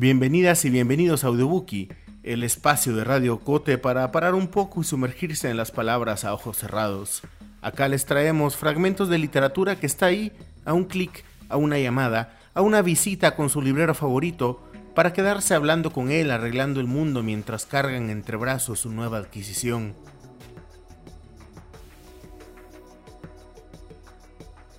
Bienvenidas y bienvenidos a Audiobookie, el espacio de Radio Cote para parar un poco y sumergirse en las palabras a ojos cerrados. Acá les traemos fragmentos de literatura que está ahí, a un clic, a una llamada, a una visita con su librero favorito, para quedarse hablando con él arreglando el mundo mientras cargan entre brazos su nueva adquisición.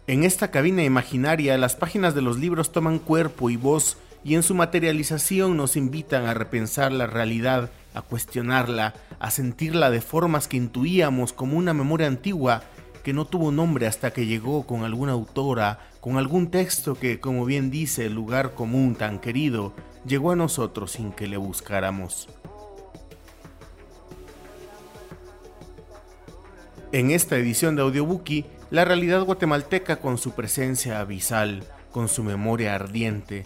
En esta cabina imaginaria, las páginas de los libros toman cuerpo y voz y en su materialización nos invitan a repensar la realidad, a cuestionarla, a sentirla de formas que intuíamos como una memoria antigua que no tuvo nombre hasta que llegó con alguna autora, con algún texto que, como bien dice el lugar común tan querido, llegó a nosotros sin que le buscáramos. En esta edición de Audiobookie, la realidad guatemalteca con su presencia abisal, con su memoria ardiente,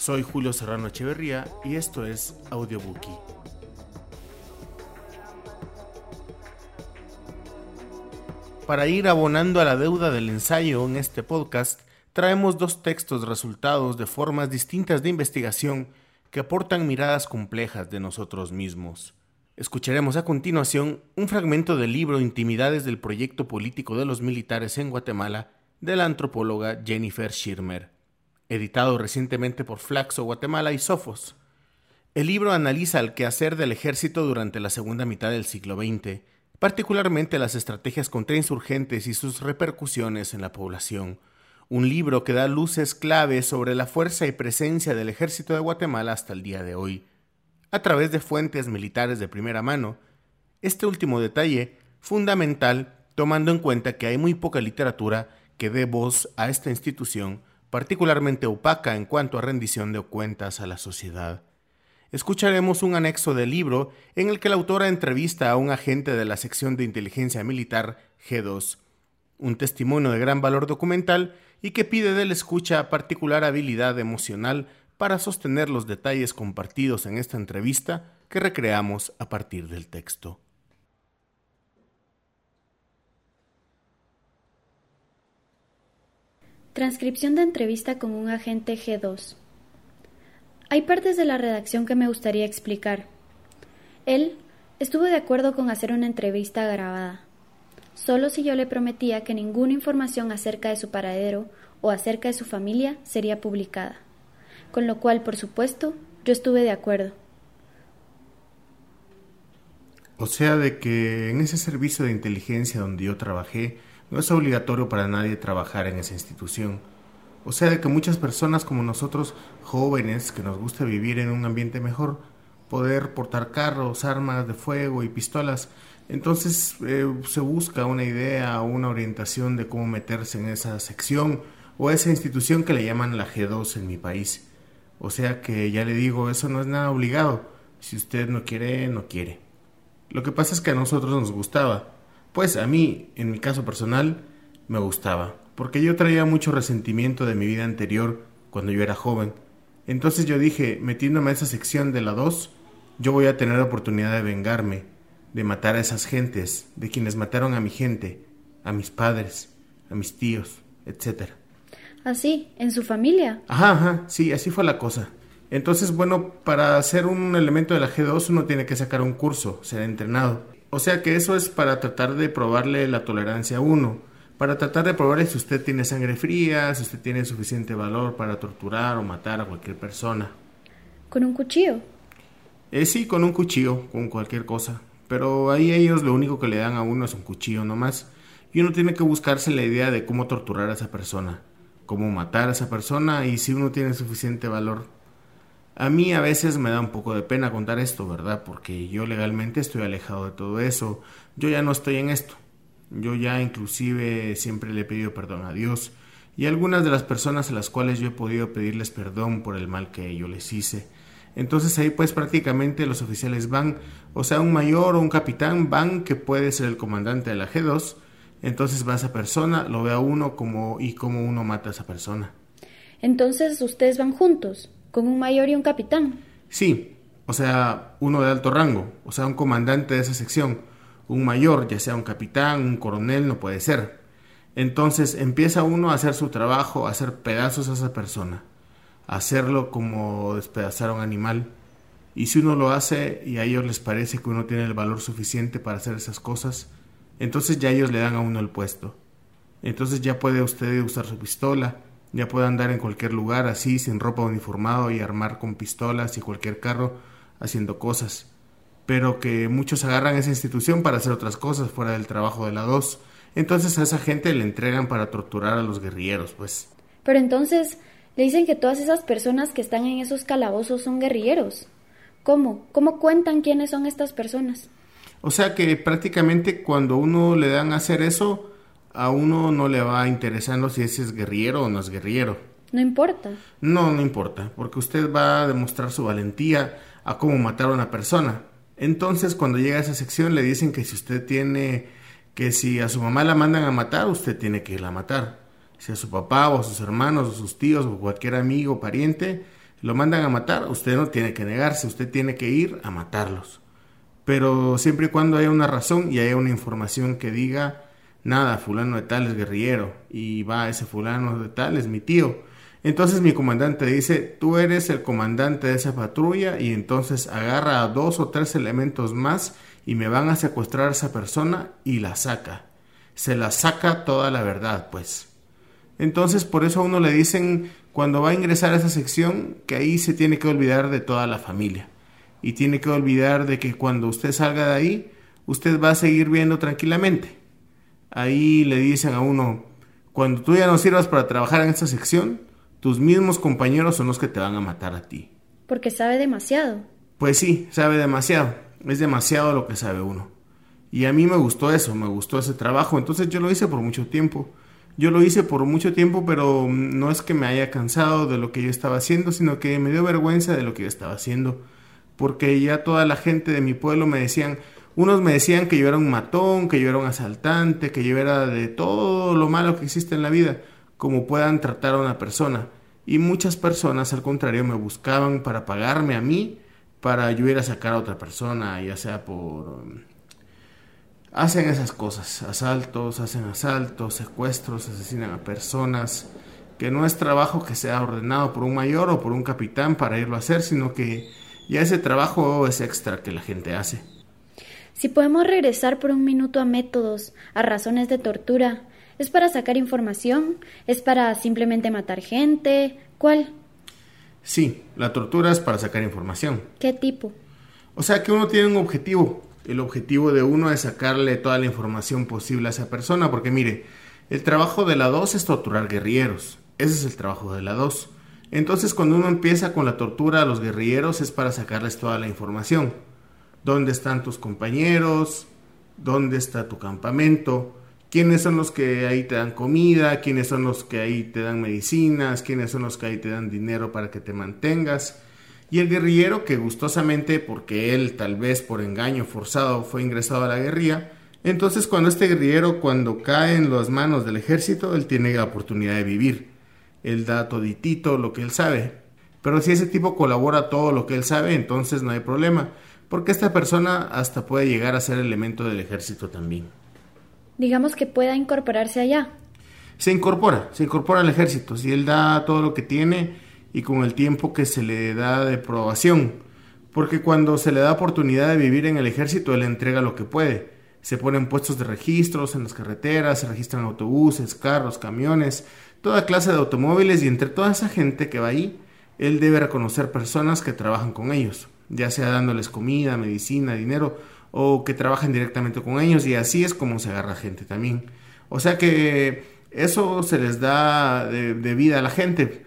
soy Julio Serrano Echeverría y esto es Audiobookie. Para ir abonando a la deuda del ensayo en este podcast, traemos dos textos resultados de formas distintas de investigación que aportan miradas complejas de nosotros mismos. Escucharemos a continuación un fragmento del libro Intimidades del Proyecto Político de los Militares en Guatemala de la antropóloga Jennifer Schirmer editado recientemente por Flaxo Guatemala y Sofos. El libro analiza el quehacer del ejército durante la segunda mitad del siglo XX, particularmente las estrategias contrainsurgentes y sus repercusiones en la población. Un libro que da luces claves sobre la fuerza y presencia del ejército de Guatemala hasta el día de hoy, a través de fuentes militares de primera mano. Este último detalle, fundamental, tomando en cuenta que hay muy poca literatura que dé voz a esta institución particularmente opaca en cuanto a rendición de cuentas a la sociedad. Escucharemos un anexo del libro en el que la autora entrevista a un agente de la sección de inteligencia militar G2, un testimonio de gran valor documental y que pide del escucha particular habilidad emocional para sostener los detalles compartidos en esta entrevista que recreamos a partir del texto. Transcripción de entrevista con un agente G2. Hay partes de la redacción que me gustaría explicar. Él estuvo de acuerdo con hacer una entrevista grabada, solo si yo le prometía que ninguna información acerca de su paradero o acerca de su familia sería publicada, con lo cual, por supuesto, yo estuve de acuerdo. O sea, de que en ese servicio de inteligencia donde yo trabajé, no es obligatorio para nadie trabajar en esa institución. O sea, de que muchas personas como nosotros, jóvenes, que nos gusta vivir en un ambiente mejor, poder portar carros, armas de fuego y pistolas, entonces eh, se busca una idea o una orientación de cómo meterse en esa sección o esa institución que le llaman la G2 en mi país. O sea que ya le digo, eso no es nada obligado. Si usted no quiere, no quiere. Lo que pasa es que a nosotros nos gustaba pues a mí, en mi caso personal, me gustaba, porque yo traía mucho resentimiento de mi vida anterior cuando yo era joven. Entonces yo dije, metiéndome a esa sección de la 2, yo voy a tener la oportunidad de vengarme, de matar a esas gentes, de quienes mataron a mi gente, a mis padres, a mis tíos, etc. ¿Así? ¿En su familia? Ajá, ajá, sí, así fue la cosa. Entonces, bueno, para ser un elemento de la G2 uno tiene que sacar un curso, ser entrenado. O sea que eso es para tratar de probarle la tolerancia a uno, para tratar de probarle si usted tiene sangre fría, si usted tiene suficiente valor para torturar o matar a cualquier persona. ¿Con un cuchillo? Eh, sí, con un cuchillo, con cualquier cosa. Pero ahí ellos lo único que le dan a uno es un cuchillo nomás. Y uno tiene que buscarse la idea de cómo torturar a esa persona, cómo matar a esa persona y si uno tiene suficiente valor a mí a veces me da un poco de pena contar esto, ¿verdad? Porque yo legalmente estoy alejado de todo eso. Yo ya no estoy en esto. Yo ya inclusive siempre le he pedido perdón a Dios y a algunas de las personas a las cuales yo he podido pedirles perdón por el mal que yo les hice. Entonces ahí pues prácticamente los oficiales van, o sea, un mayor o un capitán van que puede ser el comandante de la G2, entonces va esa persona, lo ve a uno como y cómo uno mata a esa persona. Entonces ustedes van juntos con un mayor y un capitán. Sí, o sea, uno de alto rango, o sea, un comandante de esa sección. Un mayor, ya sea un capitán, un coronel, no puede ser. Entonces empieza uno a hacer su trabajo, a hacer pedazos a esa persona, hacerlo como despedazar a un animal. Y si uno lo hace y a ellos les parece que uno tiene el valor suficiente para hacer esas cosas, entonces ya ellos le dan a uno el puesto. Entonces ya puede usted usar su pistola, ya puede andar en cualquier lugar así, sin ropa uniformado y armar con pistolas y cualquier carro haciendo cosas. Pero que muchos agarran esa institución para hacer otras cosas fuera del trabajo de la dos. Entonces a esa gente le entregan para torturar a los guerrilleros, pues. Pero entonces le dicen que todas esas personas que están en esos calabozos son guerrilleros. ¿Cómo? ¿Cómo cuentan quiénes son estas personas? O sea que prácticamente cuando uno le dan a hacer eso, a uno no le va interesando si ese es guerrillero o no es guerrillero. No importa. No, no importa, porque usted va a demostrar su valentía a cómo matar a una persona. Entonces, cuando llega a esa sección, le dicen que si usted tiene, que si a su mamá la mandan a matar, usted tiene que irla a matar. Si a su papá o a sus hermanos o sus tíos o cualquier amigo o pariente lo mandan a matar, usted no tiene que negarse, usted tiene que ir a matarlos. Pero siempre y cuando haya una razón y haya una información que diga, nada, fulano de tal es guerrillero y va ese fulano de tal es mi tío. Entonces mi comandante dice, tú eres el comandante de esa patrulla y entonces agarra a dos o tres elementos más y me van a secuestrar a esa persona y la saca. Se la saca toda la verdad, pues. Entonces por eso a uno le dicen cuando va a ingresar a esa sección que ahí se tiene que olvidar de toda la familia y tiene que olvidar de que cuando usted salga de ahí, usted va a seguir viendo tranquilamente. Ahí le dicen a uno, cuando tú ya no sirvas para trabajar en esta sección, tus mismos compañeros son los que te van a matar a ti. Porque sabe demasiado. Pues sí, sabe demasiado. Es demasiado lo que sabe uno. Y a mí me gustó eso, me gustó ese trabajo. Entonces yo lo hice por mucho tiempo. Yo lo hice por mucho tiempo, pero no es que me haya cansado de lo que yo estaba haciendo, sino que me dio vergüenza de lo que yo estaba haciendo. Porque ya toda la gente de mi pueblo me decían, unos me decían que yo era un matón, que yo era un asaltante, que yo era de todo lo malo que existe en la vida como puedan tratar a una persona. Y muchas personas, al contrario, me buscaban para pagarme a mí para yo ir a sacar a otra persona, ya sea por... Hacen esas cosas, asaltos, hacen asaltos, secuestros, asesinan a personas, que no es trabajo que sea ordenado por un mayor o por un capitán para irlo a hacer, sino que ya ese trabajo es extra que la gente hace. Si podemos regresar por un minuto a métodos, a razones de tortura, ¿Es para sacar información? ¿Es para simplemente matar gente? ¿Cuál? Sí, la tortura es para sacar información. ¿Qué tipo? O sea que uno tiene un objetivo. El objetivo de uno es sacarle toda la información posible a esa persona, porque mire, el trabajo de la 2 es torturar guerrilleros. Ese es el trabajo de la 2. Entonces cuando uno empieza con la tortura a los guerrilleros es para sacarles toda la información. ¿Dónde están tus compañeros? ¿Dónde está tu campamento? quiénes son los que ahí te dan comida, quiénes son los que ahí te dan medicinas, quiénes son los que ahí te dan dinero para que te mantengas. Y el guerrillero que gustosamente, porque él tal vez por engaño forzado fue ingresado a la guerrilla, entonces cuando este guerrillero cuando cae en las manos del ejército, él tiene la oportunidad de vivir. Él da toditito lo que él sabe. Pero si ese tipo colabora todo lo que él sabe, entonces no hay problema, porque esta persona hasta puede llegar a ser elemento del ejército también digamos que pueda incorporarse allá. Se incorpora, se incorpora al ejército, si él da todo lo que tiene y con el tiempo que se le da de probación, porque cuando se le da oportunidad de vivir en el ejército, él entrega lo que puede. Se ponen puestos de registros en las carreteras, se registran autobuses, carros, camiones, toda clase de automóviles. Y entre toda esa gente que va ahí, él debe reconocer personas que trabajan con ellos, ya sea dándoles comida, medicina, dinero o que trabajen directamente con ellos y así es como se agarra gente también. O sea que eso se les da de, vida a la gente.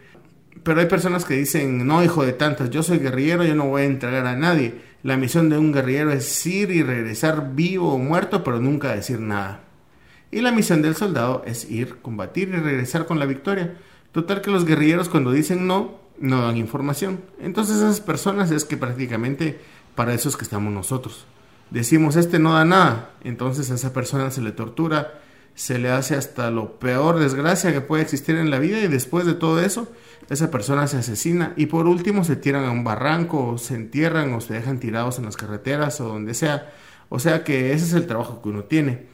Pero hay personas que dicen, no, hijo de tantas, yo soy guerrillero, yo no voy a entregar a nadie. La misión de un guerrillero es ir y regresar vivo o muerto, pero nunca decir nada. Y la misión del soldado es ir, combatir y regresar con la victoria. Total que los guerrilleros cuando dicen no, no dan información. Entonces esas personas es que prácticamente para eso es que estamos nosotros decimos, este no da nada, entonces a esa persona se le tortura, se le hace hasta lo peor desgracia que puede existir en la vida y después de todo eso, esa persona se asesina y por último se tiran a un barranco o se entierran o se dejan tirados en las carreteras o donde sea. O sea que ese es el trabajo que uno tiene.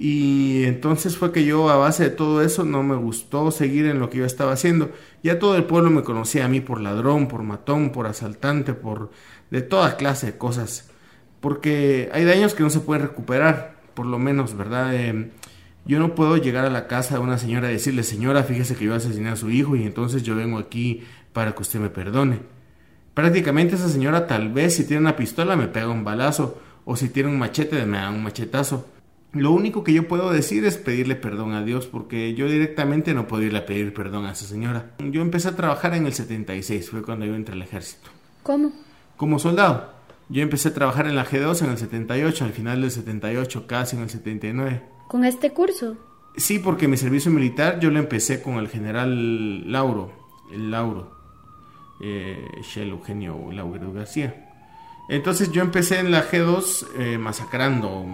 Y entonces fue que yo a base de todo eso no me gustó seguir en lo que yo estaba haciendo. Ya todo el pueblo me conocía a mí por ladrón, por matón, por asaltante, por de toda clase de cosas. Porque hay daños que no se pueden recuperar, por lo menos, ¿verdad? Eh, yo no puedo llegar a la casa de una señora y decirle, señora, fíjese que yo asesiné a su hijo y entonces yo vengo aquí para que usted me perdone. Prácticamente esa señora tal vez si tiene una pistola me pega un balazo o si tiene un machete me da un machetazo lo único que yo puedo decir es pedirle perdón a Dios porque yo directamente no puedo irle a pedir perdón a esa señora. Yo empecé a trabajar en el 76, fue cuando yo entré al ejército. ¿Cómo? Como soldado. Yo empecé a trabajar en la G2 en el 78, al final del 78, casi en el 79. ¿Con este curso? Sí, porque mi servicio militar yo lo empecé con el general Lauro, el Lauro, eh, Shell Eugenio Lauro García. Entonces yo empecé en la G2 eh, masacrando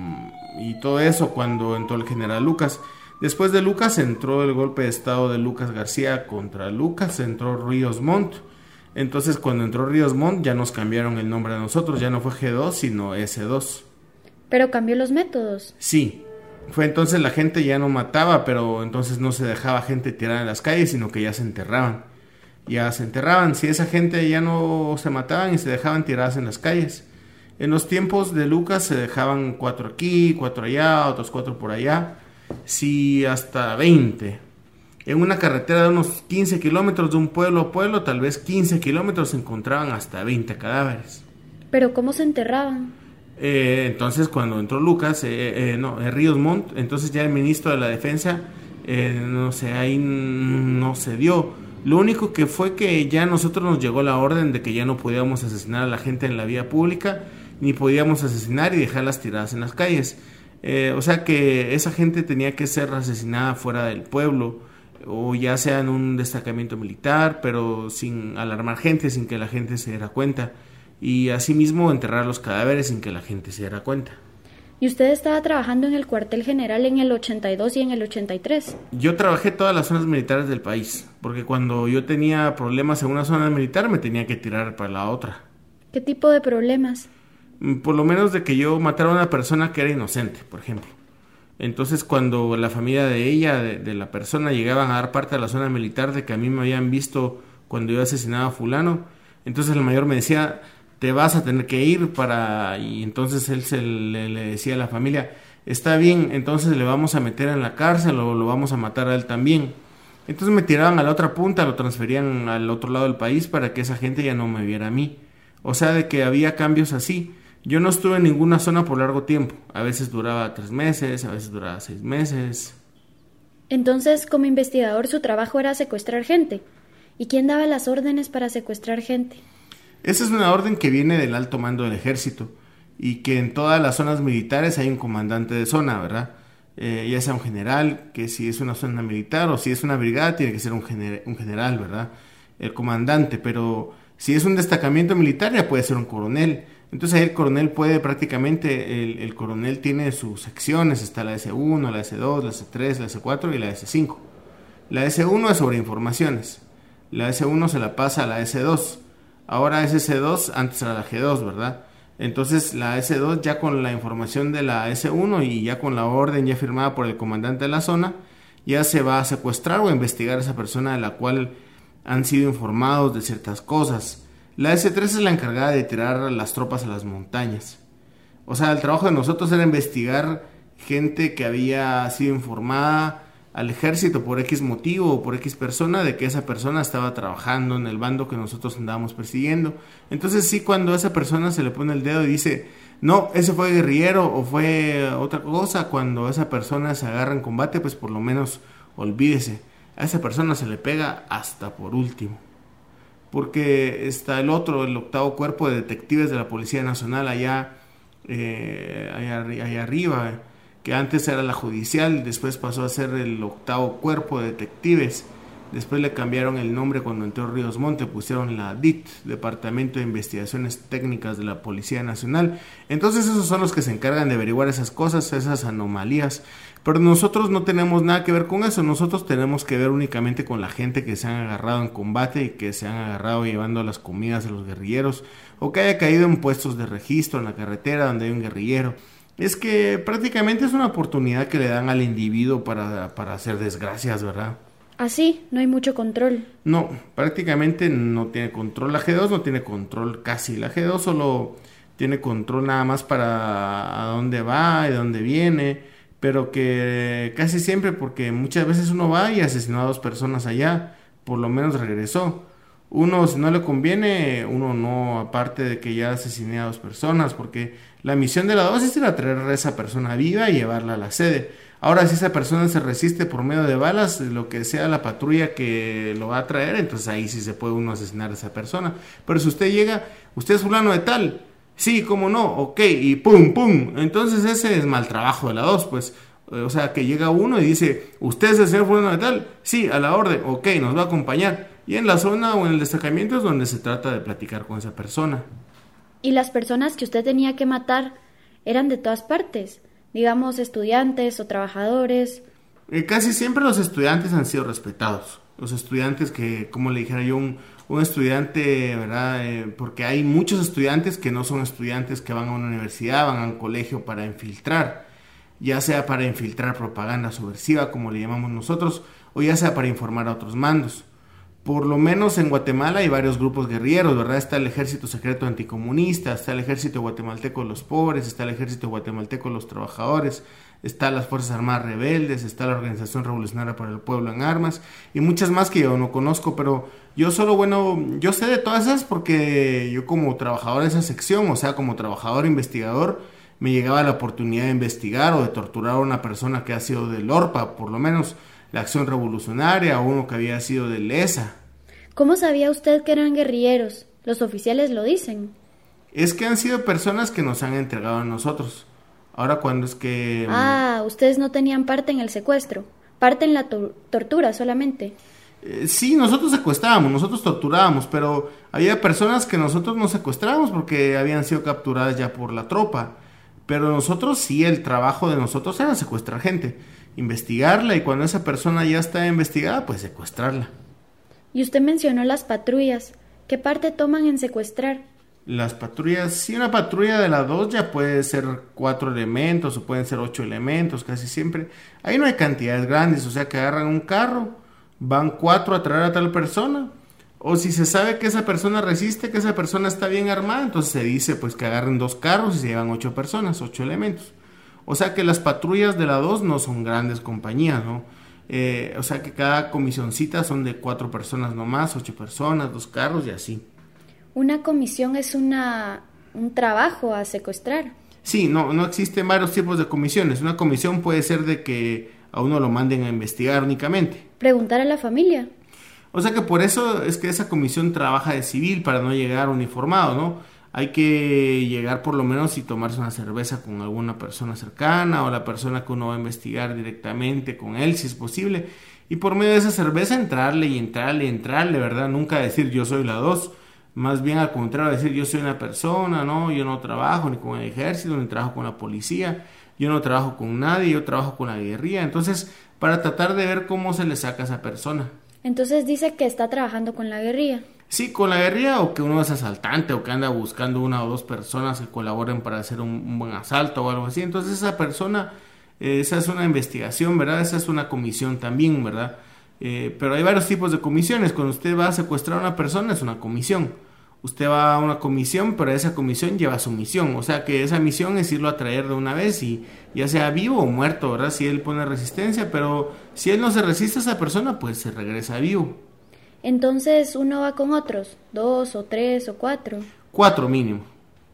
y todo eso cuando entró el general Lucas. Después de Lucas entró el golpe de estado de Lucas García contra Lucas, entró Ríos Montt. Entonces cuando entró Ríos Montt ya nos cambiaron el nombre a nosotros, ya no fue G2 sino S2. Pero cambió los métodos. Sí. Fue entonces la gente ya no mataba, pero entonces no se dejaba gente tirada en las calles, sino que ya se enterraban ya se enterraban. Si esa gente ya no se mataban y se dejaban tiradas en las calles. En los tiempos de Lucas se dejaban cuatro aquí, cuatro allá, otros cuatro por allá, sí hasta 20. En una carretera de unos 15 kilómetros de un pueblo a pueblo, tal vez 15 kilómetros se encontraban hasta 20 cadáveres. ¿Pero cómo se enterraban? Eh, entonces cuando entró Lucas, eh, eh, no, Ríos Montt, entonces ya el ministro de la Defensa, no sé, ahí no se dio lo único que fue que ya a nosotros nos llegó la orden de que ya no podíamos asesinar a la gente en la vía pública, ni podíamos asesinar y dejarlas tiradas en las calles. Eh, o sea que esa gente tenía que ser asesinada fuera del pueblo, o ya sea en un destacamento militar, pero sin alarmar gente, sin que la gente se diera cuenta. Y asimismo enterrar los cadáveres sin que la gente se diera cuenta. ¿Y usted estaba trabajando en el cuartel general en el 82 y en el 83? Yo trabajé todas las zonas militares del país, porque cuando yo tenía problemas en una zona militar me tenía que tirar para la otra. ¿Qué tipo de problemas? Mm, por lo menos de que yo matara a una persona que era inocente, por ejemplo. Entonces cuando la familia de ella, de, la persona, llegaban a dar parte a la zona militar de que a mí me habían visto cuando yo asesinaba a fulano, entonces el mayor me decía, te vas a tener que ir para... Y entonces él se le, decía a la familia, está bien, entonces le vamos a meter en la cárcel o lo vamos a matar a él también. Entonces me tiraban a la otra punta, lo transferían al otro lado del país para que esa gente ya no me viera a mí. O sea, de que había cambios así. Yo no estuve en ninguna zona por largo tiempo. A veces duraba tres meses, a veces duraba seis meses. Entonces, como investigador, su trabajo era secuestrar gente. ¿Y quién daba las órdenes para secuestrar gente? Esa es una orden que viene del alto mando del ejército y que en todas las zonas militares hay un comandante de zona, ¿verdad? Eh, ya sea un general, que si es una zona militar o si es una brigada tiene que ser un, general, ¿verdad? El comandante, pero si es un destacamiento militar ya puede ser un coronel. Entonces ahí el coronel puede prácticamente, el, el, coronel tiene sus secciones, está la S1, la S2, la S3, la S4 y la S5. La S1 es sobre informaciones, la S1 se la pasa a la S2 Ahora es S2, antes era la G2, ¿verdad? Entonces la S2 ya con la información de la S1 y ya con la orden ya firmada por el comandante de la zona, ya se va a secuestrar o a investigar a esa persona de la cual han sido informados de ciertas cosas. La S3 es la encargada de tirar las tropas a las montañas. O sea, el trabajo de nosotros era investigar gente que había sido informada al ejército por X motivo o por X persona de que esa persona estaba trabajando en el bando que nosotros andábamos persiguiendo. Entonces sí, cuando esa persona se le pone el dedo y dice, no, ese fue guerrillero o fue otra cosa, cuando esa persona se agarra en combate, pues por lo menos olvídese, a esa persona se le pega hasta por último. Porque está el otro, el octavo cuerpo de detectives de la Policía Nacional allá, eh, allá, allá arriba que antes era la judicial, después pasó a ser el octavo cuerpo de detectives, después le cambiaron el nombre cuando entró Ríos Monte, pusieron la DIT, Departamento de Investigaciones Técnicas de la Policía Nacional. Entonces esos son los que se encargan de averiguar esas cosas, esas anomalías. Pero nosotros no tenemos nada que ver con eso, nosotros tenemos que ver únicamente con la gente que se han agarrado en combate y que se han agarrado llevando las comidas a los guerrilleros o que haya caído en puestos de registro en la carretera donde hay un guerrillero Es que prácticamente es una oportunidad que le dan al individuo para, para hacer desgracias, ¿verdad? Así, no hay mucho control. No, prácticamente no tiene control. La G2 no tiene control casi. La G2 solo tiene control nada más para a dónde va y dónde viene, pero que casi siempre, porque muchas veces uno va y asesinó a dos personas allá, por lo menos regresó. Uno, si no le conviene, uno no, aparte de que ya asesiné a dos personas, porque la misión de la dos es ir a traer a esa persona viva y llevarla a la sede. Ahora, si esa persona se resiste por medio de balas, lo que sea la patrulla que lo va a traer, entonces ahí sí se puede uno asesinar a esa persona. Pero si usted llega, usted es fulano de tal, Sí, cómo no, ok, y pum, pum. Entonces ese es mal trabajo de la dos, pues. O sea, que llega uno y dice, ¿usted es el señor fulano de tal? Sí, a la orden, ok, nos va a acompañar. Y en la zona o en el destacamiento es donde se trata de platicar con esa persona. ¿Y las personas que usted tenía que matar eran de todas partes? Digamos, estudiantes o trabajadores. Eh, casi siempre los estudiantes han sido respetados. Los estudiantes que, como le dijera yo, un, un estudiante, ¿verdad? Eh, porque hay muchos estudiantes que no son estudiantes que van a una universidad, van a un colegio para infiltrar, ya sea para infiltrar propaganda subversiva, como le llamamos nosotros, o ya sea para informar a otros mandos. Por lo menos en Guatemala hay varios grupos guerrilleros, ¿verdad? Está el Ejército Secreto Anticomunista, está el Ejército Guatemalteco de los Pobres, está el Ejército Guatemalteco de los Trabajadores, está las Fuerzas Armadas Rebeldes, está la Organización Revolucionaria para el Pueblo en Armas y muchas más que yo no conozco, pero yo solo, bueno, yo sé de todas esas porque yo como trabajador de esa sección, o sea, como trabajador investigador, me llegaba la oportunidad de investigar o de torturar a una persona que ha sido del ORPA, por lo menos la Acción Revolucionaria, o uno que había sido del ESA. ¿Cómo sabía usted que eran guerrilleros? Los oficiales lo dicen. Es que han sido personas que nos han entregado a nosotros. Ahora cuando es que... Mm, ah, ustedes no tenían parte en el secuestro, parte en la tortura solamente. Eh, sí, nosotros secuestrábamos, nosotros torturábamos, pero había personas que nosotros no secuestrábamos porque habían sido capturadas ya por la tropa. Pero nosotros sí, el trabajo de nosotros era secuestrar gente, investigarla y cuando esa persona ya está investigada, pues secuestrarla. Y usted mencionó las patrullas. ¿Qué parte toman en secuestrar? Las patrullas, si una patrulla de la 2 ya puede ser cuatro elementos o pueden ser ocho elementos, casi siempre. Ahí no hay cantidades grandes, o sea que agarran un carro, van cuatro a traer a tal persona. O si se sabe que esa persona resiste, que esa persona está bien armada, entonces se dice pues que agarren dos carros y se llevan ocho personas, ocho elementos. O sea que las patrullas de la 2 no son grandes compañías, ¿no? Eh, o sea que cada comisioncita son de cuatro personas nomás, ocho personas, dos carros y así. Una comisión es una, un trabajo a secuestrar. Sí, no, no existen varios tipos de comisiones. Una comisión puede ser de que a uno lo manden a investigar únicamente. Preguntar a la familia. O sea que por eso es que esa comisión trabaja de civil para no llegar uniformado, ¿no? Hay que llegar por lo menos y tomarse una cerveza con alguna persona cercana o la persona que uno va a investigar directamente con él, si es posible. Y por medio de esa cerveza entrarle y entrarle y entrarle, ¿verdad? Nunca decir yo soy la dos más bien al contrario, decir yo soy una persona, no, yo no trabajo ni con el ejército, ni trabajo con la policía, yo no trabajo con nadie, yo trabajo con la guerrilla. Entonces, para tratar de ver cómo se le saca a esa persona. Entonces dice que está trabajando con la guerrilla. Sí, con la guerrilla o que uno es asaltante o que anda buscando una o dos personas que colaboren para hacer un, buen asalto o algo así. Entonces esa persona, eh, esa es una investigación, ¿verdad? Esa es una comisión también, ¿verdad? Eh, pero hay varios tipos de comisiones. Cuando usted va a secuestrar a una persona es una comisión. Usted va a una comisión, pero esa comisión lleva su misión. O sea que esa misión es irlo a traer de una vez y ya sea vivo o muerto, ¿verdad? Si él pone resistencia, pero si él no se resiste a esa persona, pues se regresa vivo. Entonces uno va con otros, dos o tres o cuatro. Cuatro mínimo.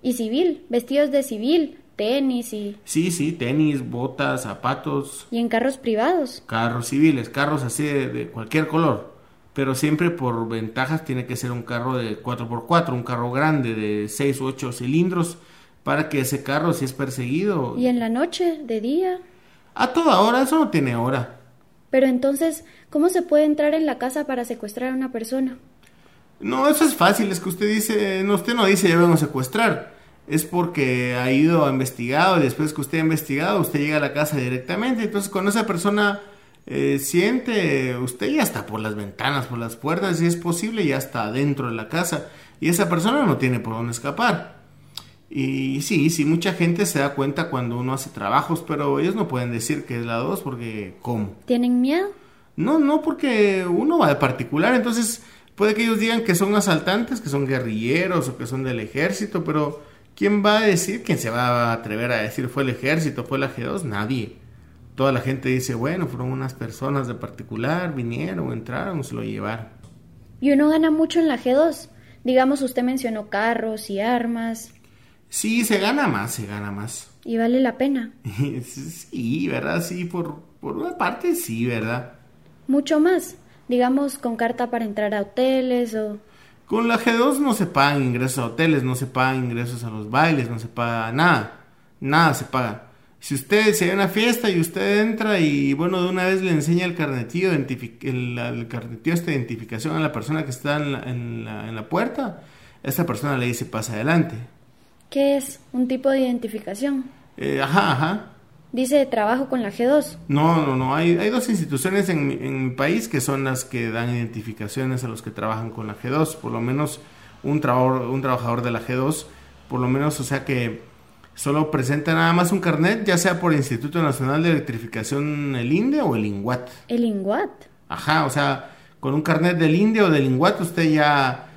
¿Y civil? ¿Vestidos de civil? tenis y... Sí, sí, tenis, botas, zapatos. ¿Y en carros privados? Carros civiles, carros así de, cualquier color. Pero siempre por ventajas tiene que ser un carro de 4x4, un carro grande de 6 u 8 cilindros, para que ese carro, si es perseguido... ¿Y en la noche, de día? A toda hora, eso no tiene hora. Pero entonces, ¿cómo se puede entrar en la casa para secuestrar a una persona? No, eso es fácil, es que usted dice, no, usted no dice ya vengo a secuestrar es porque ha ido a investigado y después que usted ha investigado, usted llega a la casa directamente. Entonces, cuando esa persona eh, siente, usted ya está por las ventanas, por las puertas, si es posible, ya está dentro de la casa y esa persona no tiene por dónde escapar. Y sí, sí, mucha gente se da cuenta cuando uno hace trabajos, pero ellos no pueden decir que es la 2 porque ¿cómo? ¿Tienen miedo? No, no, porque uno va de particular, entonces puede que ellos digan que son asaltantes, que son guerrilleros o que son del ejército, pero ¿quién va a decir? ¿Quién se va a atrever a decir fue el ejército, fue la G2? Nadie. Toda la gente dice, bueno, fueron unas personas de particular, vinieron, entraron, se lo llevaron. ¿Y uno gana mucho en la G2? Digamos, usted mencionó carros y armas. Sí, se gana más, se gana más. ¿Y vale la pena? sí, ¿verdad? Sí, por, por una parte sí, ¿verdad? Mucho más. Digamos, con carta para entrar a hoteles o... Con la G2 no se pagan ingresos a hoteles, no se pagan ingresos a los bailes, no se paga nada. Nada se paga. Si usted se hay una fiesta y usted entra y bueno, de una vez le enseña el carnetillo, el, el carnetillo esta identificación a la persona que está en la, en la, en la puerta, esta persona le dice pasa adelante. ¿Qué es? ¿Un tipo de identificación? Eh, ajá, ajá. Dice trabajo con la G2. No, no, no. Hay, hay dos instituciones en mi, en mi país que son las que dan identificaciones a los que trabajan con la G2. Por lo menos un, trabajador, un trabajador de la G2, por lo menos, o sea que solo presenta nada más un carnet, ya sea por el Instituto Nacional de Electrificación, el INDE o el INGUAT. ¿El INGUAT? Ajá, o sea, con un carnet del INDE o del INGUAT usted ya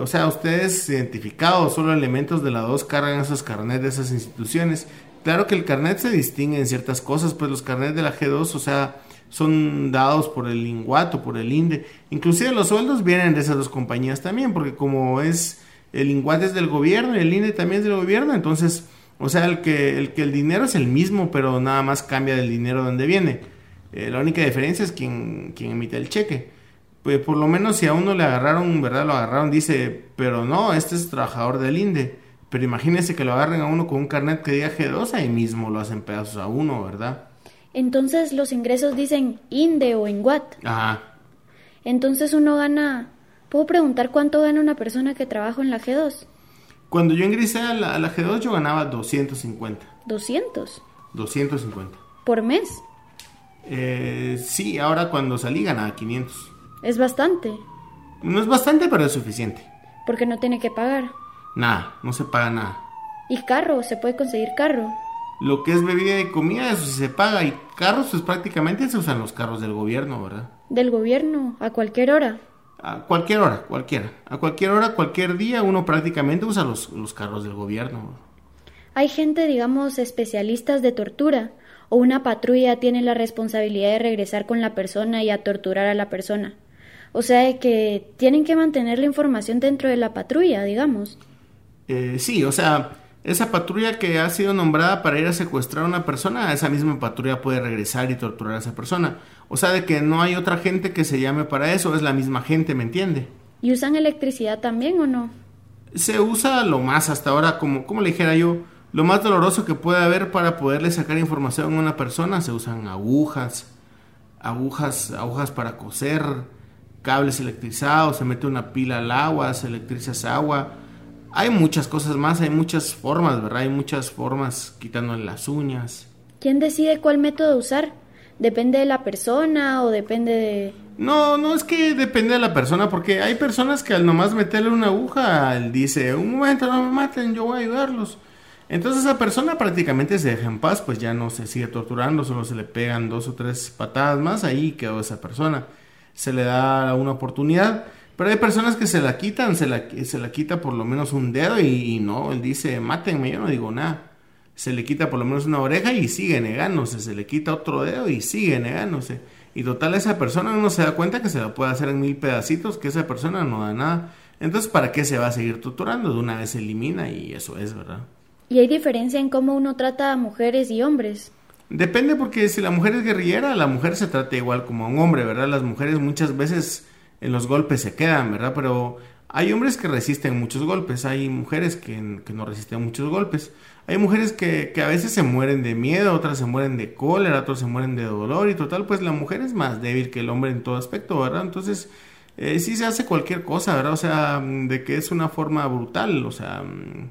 o sea, ustedes identificados, solo elementos de la 2 cargan esos carnets de esas instituciones. Claro que el carnet se distingue en ciertas cosas, pues los carnets de la G2, o sea, son dados por el INGUAT o por el INDE. Inclusive los sueldos vienen de esas dos compañías también, porque como es el INGUAT es del gobierno y el INDE también es del gobierno, entonces, o sea, el que el, que el dinero es el mismo, pero nada más cambia del dinero donde viene. Eh, la única diferencia es quien, quien emite el cheque pues por lo menos si a uno le agarraron, ¿verdad? Lo agarraron, dice, pero no, este es trabajador del INDE. Pero imagínese que lo agarren a uno con un carnet que diga G2, ahí mismo lo hacen pedazos a uno, ¿verdad? Entonces los ingresos dicen INDE o INGUAT. Ajá. Entonces uno gana... ¿Puedo preguntar cuánto gana una persona que trabaja en la G2? Cuando yo ingresé a la, a la G2 yo ganaba 250. ¿200? 250. ¿Por mes? Eh, sí, ahora cuando salí ganaba 500. Es bastante. No es bastante, pero es suficiente. Porque no tiene que pagar. Nada, no se paga nada. ¿Y carro? ¿Se puede conseguir carro? Lo que es bebida y comida, eso sí se paga. Y carros, pues prácticamente se usan los carros del gobierno, ¿verdad? ¿Del gobierno? ¿A cualquier hora? A cualquier hora, cualquiera. A cualquier hora, cualquier día, uno prácticamente usa los, los carros del gobierno. Hay gente, digamos, especialistas de tortura. O una patrulla tiene la responsabilidad de regresar con la persona y a torturar a la persona. O sea que tienen que mantener la información dentro de la patrulla, digamos. Eh, sí, o sea, esa patrulla que ha sido nombrada para ir a secuestrar a una persona, esa misma patrulla puede regresar y torturar a esa persona. O sea, de que no hay otra gente que se llame para eso, es la misma gente, ¿me entiende? ¿Y usan electricidad también o no? Se usa lo más hasta ahora, como, como le dijera yo, lo más doloroso que puede haber para poderle sacar información a una persona, se usan agujas, agujas, agujas para coser, cables electrizados, se mete una pila al agua, se electriza esa agua. Hay muchas cosas más, hay muchas formas, ¿verdad? Hay muchas formas quitándole las uñas. ¿Quién decide cuál método usar? ¿Depende de la persona o depende de...? No, no es que depende de la persona, porque hay personas que al nomás meterle una aguja, él dice, un momento, no me maten, yo voy a ayudarlos. Entonces esa persona prácticamente se deja en paz, pues ya no se sigue torturando, solo se le pegan dos o tres patadas más, ahí quedó esa persona se le da una oportunidad. Pero hay personas que se la quitan, se la, se la quita por lo menos un dedo y, no, él dice, mátenme, yo no digo nada. Se le quita por lo menos una oreja y sigue negándose, se le quita otro dedo y sigue negándose. Y total, esa persona no se da cuenta que se la puede hacer en mil pedacitos, que esa persona no da nada. Entonces, ¿para qué se va a seguir torturando? De una vez se elimina y eso es, ¿verdad? ¿Y hay diferencia en cómo uno trata a mujeres y hombres? Depende porque si la mujer es guerrillera, la mujer se trata igual como a un hombre, ¿verdad? Las mujeres muchas veces en los golpes se quedan, ¿verdad? Pero hay hombres que resisten muchos golpes, hay mujeres que, no resisten muchos golpes. Hay mujeres que, que, a veces se mueren de miedo, otras se mueren de cólera, otras se mueren de dolor y total, pues la mujer es más débil que el hombre en todo aspecto, ¿verdad? Entonces, eh, sí se hace cualquier cosa, ¿verdad? O sea, de que es una forma brutal, o sea... Mm.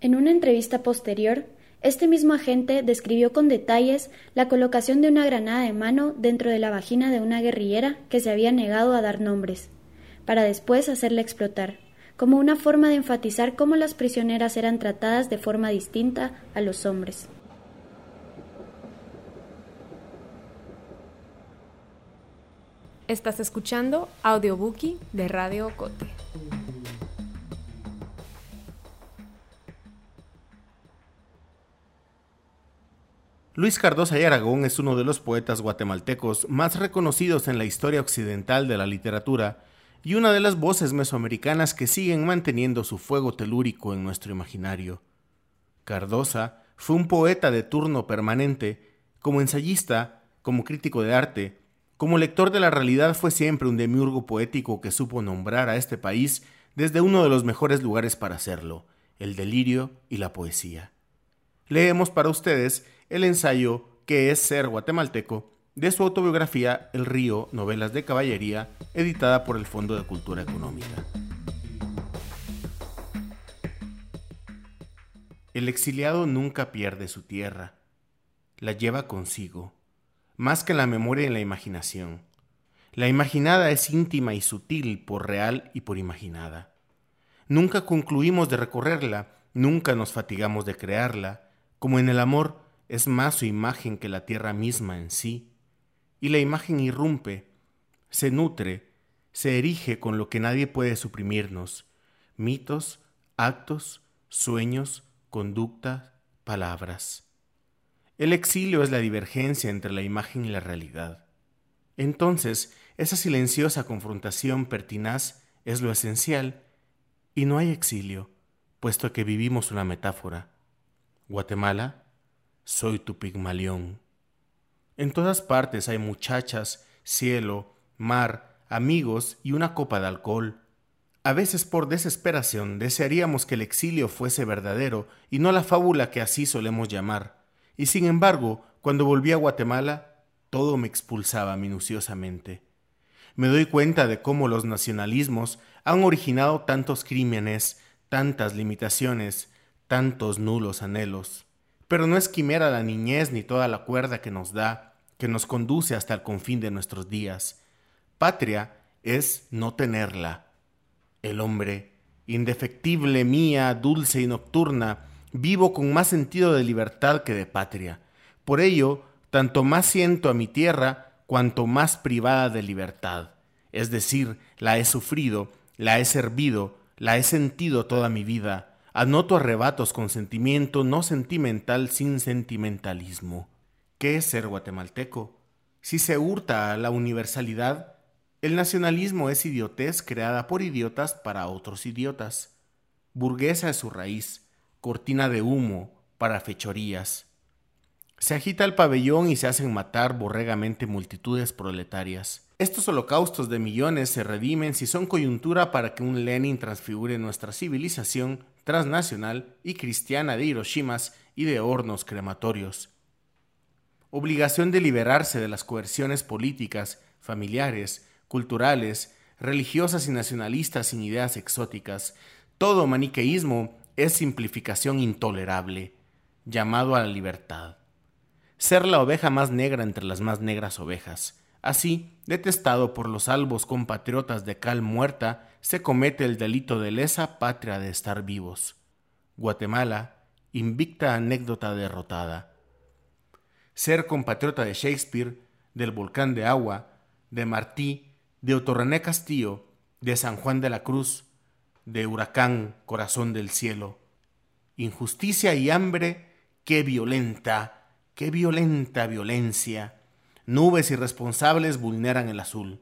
En una entrevista posterior, este mismo agente describió con detalles la colocación de una granada de mano dentro de la vagina de una guerrillera que se había negado a dar nombres, para después hacerla explotar, como una forma de enfatizar cómo las prisioneras eran tratadas de forma distinta a los hombres. Estás escuchando Audiobookie de Radio Cote. Luis Cardosa y Aragón es uno de los poetas guatemaltecos más reconocidos en la historia occidental de la literatura y una de las voces mesoamericanas que siguen manteniendo su fuego telúrico en nuestro imaginario. Cardosa fue un poeta de turno permanente, como ensayista, como crítico de arte, como lector de la realidad fue siempre un demiurgo poético que supo nombrar a este país desde uno de los mejores lugares para hacerlo, el delirio y la poesía. Leemos para ustedes el ensayo que es ser guatemalteco de su autobiografía El río, novelas de caballería, editada por el Fondo de Cultura Económica. El exiliado nunca pierde su tierra, la lleva consigo, más que la memoria y la imaginación. La imaginada es íntima y sutil por real y por imaginada. Nunca concluimos de recorrerla, nunca nos fatigamos de crearla, como en el amor es más su imagen que la tierra misma en sí, y la imagen irrumpe, se nutre, se erige con lo que nadie puede suprimirnos, mitos, actos, sueños, conducta, palabras. El exilio es la divergencia entre la imagen y la realidad. Entonces, esa silenciosa confrontación pertinaz es lo esencial, y no hay exilio, puesto que vivimos una metáfora. Guatemala, soy tu pigmalión. En todas partes hay muchachas, cielo, mar, amigos y una copa de alcohol. A veces por desesperación desearíamos que el exilio fuese verdadero y no la fábula que así solemos llamar. Y sin embargo, cuando volví a Guatemala, todo me expulsaba minuciosamente. Me doy cuenta de cómo los nacionalismos han originado tantos crímenes, tantas limitaciones, tantos nulos anhelos. Pero no es quimera la niñez ni toda la cuerda que nos da, que nos conduce hasta el confín de nuestros días. Patria es no tenerla. El hombre, indefectible mía, dulce y nocturna, vivo con más sentido de libertad que de patria. Por ello, tanto más siento a mi tierra, cuanto más privada de libertad. Es decir, la he sufrido, la he servido, la he sentido toda mi vida Anoto arrebatos con sentimiento no sentimental sin sentimentalismo. ¿Qué es ser guatemalteco? Si se hurta a la universalidad, el nacionalismo es idiotez creada por idiotas para otros idiotas. Burguesa es su raíz, cortina de humo para fechorías. Se agita el pabellón y se hacen matar borregamente multitudes proletarias. Estos holocaustos de millones se redimen si son coyuntura para que un Lenin transfigure nuestra civilización transnacional y cristiana de Hiroshimas y de hornos crematorios. Obligación de liberarse de las coerciones políticas, familiares, culturales, religiosas y nacionalistas sin ideas exóticas. Todo maniqueísmo es simplificación intolerable, llamado a la libertad. Ser la oveja más negra entre las más negras ovejas. Así, detestado por los albos compatriotas de cal muerta, se comete el delito de lesa patria de estar vivos. Guatemala, invicta anécdota derrotada. Ser compatriota de Shakespeare, del volcán de agua, de Martí, de Otorrené Castillo, de San Juan de la Cruz, de Huracán, corazón del cielo. Injusticia y hambre, qué violenta, qué violenta violencia. Nubes irresponsables vulneran el azul.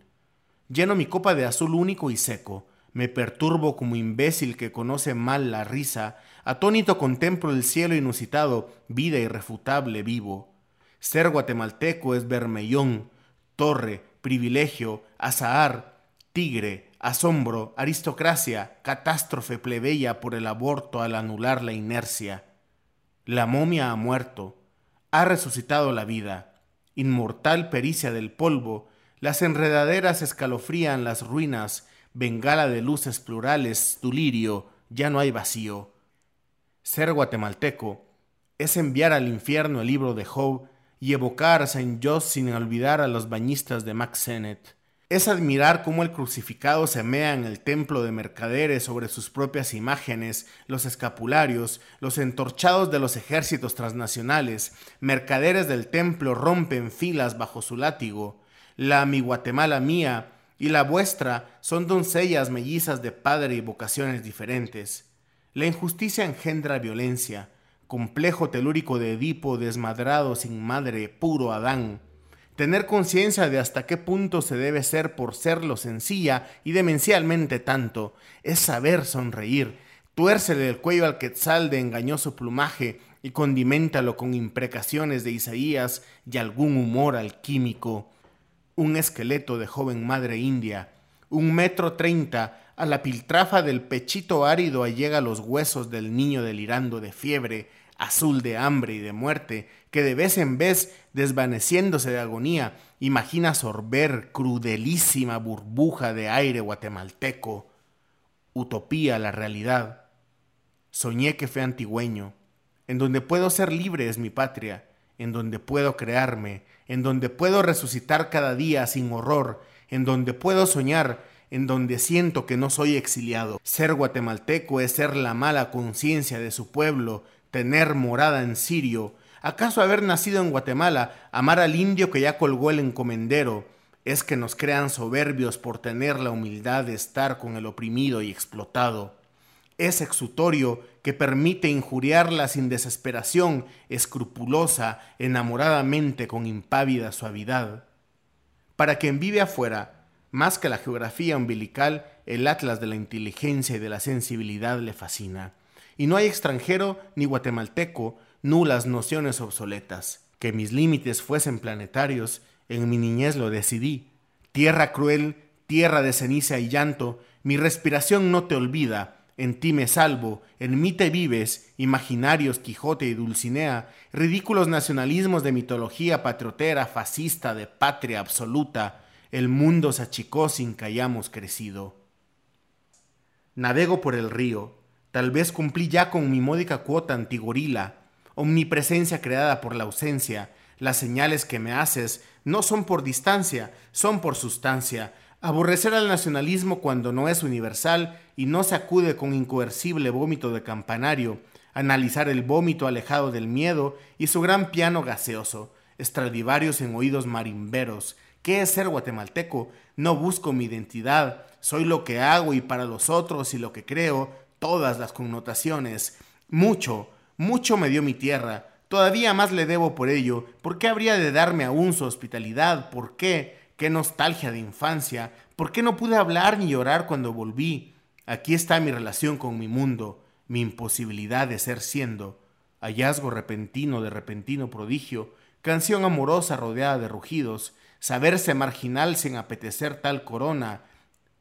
Lleno mi copa de azul único y seco, me perturbo como imbécil que conoce mal la risa, atónito contemplo el cielo inusitado, vida irrefutable vivo. Ser guatemalteco es vermellón, torre, privilegio, azahar, tigre, asombro, aristocracia, catástrofe plebeya por el aborto al anular la inercia. La momia ha muerto, ha resucitado la vida, inmortal pericia del polvo, las enredaderas escalofrían las ruinas, bengala de luces plurales, tu lirio, ya no hay vacío. Ser guatemalteco es enviar al infierno el libro de Job y evocar a Saint Just sin olvidar a los bañistas de Max Sennett. Es admirar cómo el crucificado se mea en el templo de mercaderes sobre sus propias imágenes, los escapularios, los entorchados de los ejércitos transnacionales, mercaderes del templo rompen filas bajo su látigo. La mi Guatemala mía y la vuestra son doncellas mellizas de padre y vocaciones diferentes. La injusticia engendra violencia, complejo telúrico de Edipo desmadrado sin madre, puro Adán. Tener conciencia de hasta qué punto se debe ser por serlo sencilla y demencialmente tanto, es saber sonreír, tuércele el cuello al quetzal de engañoso plumaje y condiméntalo con imprecaciones de Isaías y algún humor alquímico. Un esqueleto de joven madre india, un metro treinta, a la piltrafa del pechito árido allega los huesos del niño delirando de fiebre, azul de hambre y de muerte, que de vez en vez, desvaneciéndose de agonía, imagina sorber crudelísima burbuja de aire guatemalteco. Utopía la realidad. Soñé que fue antigüeño. En donde puedo ser libre es mi patria, en donde puedo crearme, en donde puedo resucitar cada día sin horror, en donde puedo soñar, en donde siento que no soy exiliado. Ser guatemalteco es ser la mala conciencia de su pueblo, tener morada en Sirio, acaso haber nacido en Guatemala, amar al indio que ya colgó el encomendero, es que nos crean soberbios por tener la humildad de estar con el oprimido y explotado. Es exutorio que permite injuriarla sin desesperación, escrupulosa, enamoradamente con impávida suavidad. Para quien vive afuera, más que la geografía umbilical, el atlas de la inteligencia y de la sensibilidad le fascina y no hay extranjero ni guatemalteco, nulas nociones obsoletas. Que mis límites fuesen planetarios, en mi niñez lo decidí. Tierra cruel, tierra de ceniza y llanto, mi respiración no te olvida, en ti me salvo, en mí te vives, imaginarios Quijote y Dulcinea, ridículos nacionalismos de mitología patriotera, fascista, de patria absoluta, el mundo se achicó sin que hayamos crecido. Navego por el río, Tal vez cumplí ya con mi módica cuota antigorila, omnipresencia creada por la ausencia. Las señales que me haces no son por distancia, son por sustancia. Aborrecer al nacionalismo cuando no es universal y no se acude con incoercible vómito de campanario. Analizar el vómito alejado del miedo y su gran piano gaseoso. Estradivarios en oídos marimberos. ¿Qué es ser guatemalteco? No busco mi identidad. Soy lo que hago y para los otros y lo que creo todas las connotaciones. Mucho, mucho me dio mi tierra. Todavía más le debo por ello. ¿Por qué habría de darme aún su hospitalidad? ¿Por qué? ¿Qué nostalgia de infancia? ¿Por qué no pude hablar ni llorar cuando volví? Aquí está mi relación con mi mundo, mi imposibilidad de ser siendo. Hallazgo repentino de repentino prodigio, canción amorosa rodeada de rugidos, saberse marginal sin apetecer tal corona,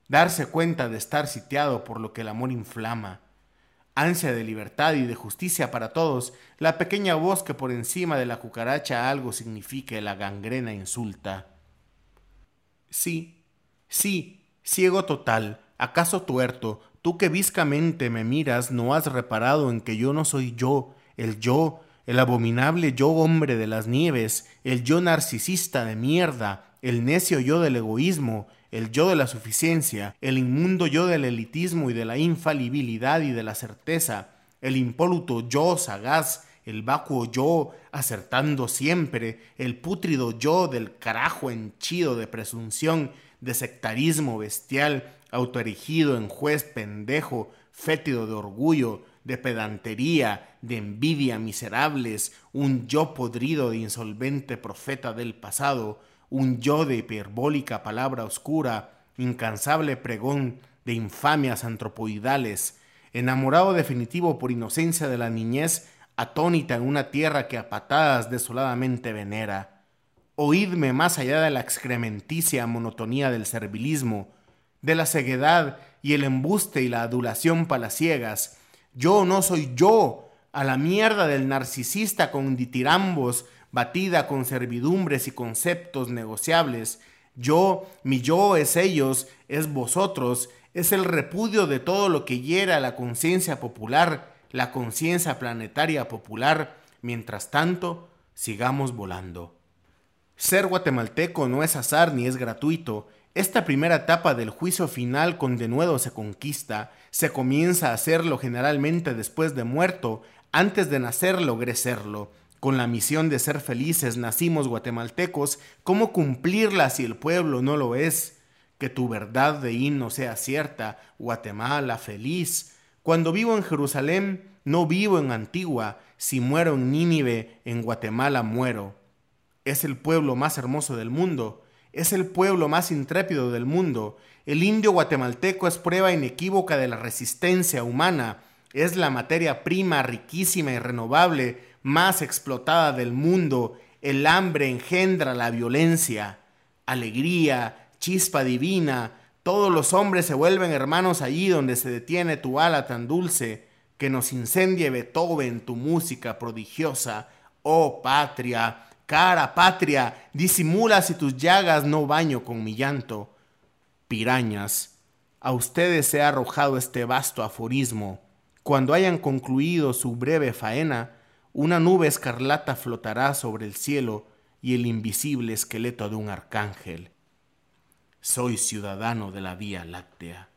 darse cuenta de estar sitiado por lo que el amor inflama, ansia de libertad y de justicia para todos, la pequeña voz que por encima de la cucaracha algo significa la gangrena insulta. Sí, sí, ciego total, acaso tuerto, tú que viscamente me miras, no has reparado en que yo no soy yo, el yo, el abominable yo hombre de las nieves, el yo narcisista de mierda, el necio yo del egoísmo, el yo de la suficiencia, el inmundo yo del elitismo y de la infalibilidad y de la certeza, el impoluto yo sagaz, el vacuo yo acertando siempre, el pútrido yo del carajo henchido de presunción, de sectarismo bestial, autoerigido en juez pendejo, fétido de orgullo, de pedantería, de envidia miserables, un yo podrido de insolvente profeta del pasado, un yo de hiperbólica palabra oscura, incansable pregón de infamias antropoidales, enamorado definitivo por inocencia de la niñez, atónita en una tierra que a patadas desoladamente venera. Oídme más allá de la excrementicia monotonía del servilismo, de la ceguedad y el embuste y la adulación palaciegas. Yo no soy yo, a la mierda del narcisista con ditirambos batida con servidumbres y conceptos negociables. Yo, mi yo es ellos, es vosotros, es el repudio de todo lo que hiera la conciencia popular, la conciencia planetaria popular. Mientras tanto, sigamos volando. Ser guatemalteco no es azar ni es gratuito, Esta primera etapa del juicio final con denuedo se conquista, se comienza a hacerlo generalmente después de muerto, antes de nacer logré serlo. Con la misión de ser felices nacimos guatemaltecos, ¿cómo cumplirla si el pueblo no lo es? Que tu verdad de himno sea cierta, Guatemala feliz. Cuando vivo en Jerusalén, no vivo en Antigua, si muero en Nínive, en Guatemala muero. Es el pueblo más hermoso del mundo, es el pueblo más intrépido del mundo. El indio guatemalteco es prueba inequívoca de la resistencia humana. Es la materia prima riquísima y renovable más explotada del mundo. El hambre engendra la violencia. Alegría, chispa divina. Todos los hombres se vuelven hermanos allí donde se detiene tu ala tan dulce que nos incendie Beethoven tu música prodigiosa. Oh patria, Cara, patria, disimula si tus llagas no baño con mi llanto. Pirañas, a ustedes se ha arrojado este vasto aforismo. Cuando hayan concluido su breve faena, una nube escarlata flotará sobre el cielo y el invisible esqueleto de un arcángel. Soy ciudadano de la Vía Láctea.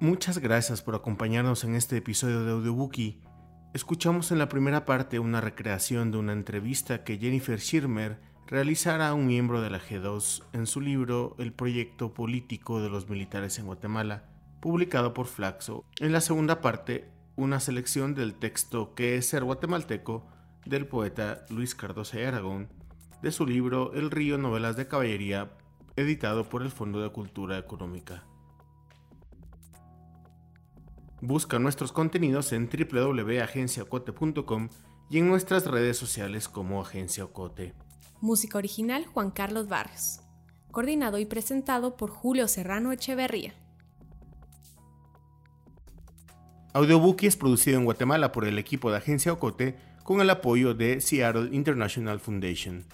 Muchas gracias por acompañarnos en este episodio de Audiobookie. Escuchamos en la primera parte una recreación de una entrevista que Jennifer Schirmer realizara un miembro de la G2 en su libro El proyecto político de los militares en Guatemala, publicado por Flaxo. En la segunda parte, una selección del texto que es ser guatemalteco del poeta Luis Cardoso y Aragón, de su libro El río Novelas de Caballería, editado por el Fondo de Cultura Económica. Busca nuestros contenidos en www.agenciaocote.com y en nuestras redes sociales como Agencia Ocote. Música original Juan Carlos Barrios. Coordinado y presentado por Julio Serrano Echeverría. Audiobookie es producido en Guatemala por el equipo de Agencia Ocote con el apoyo de Seattle International Foundation.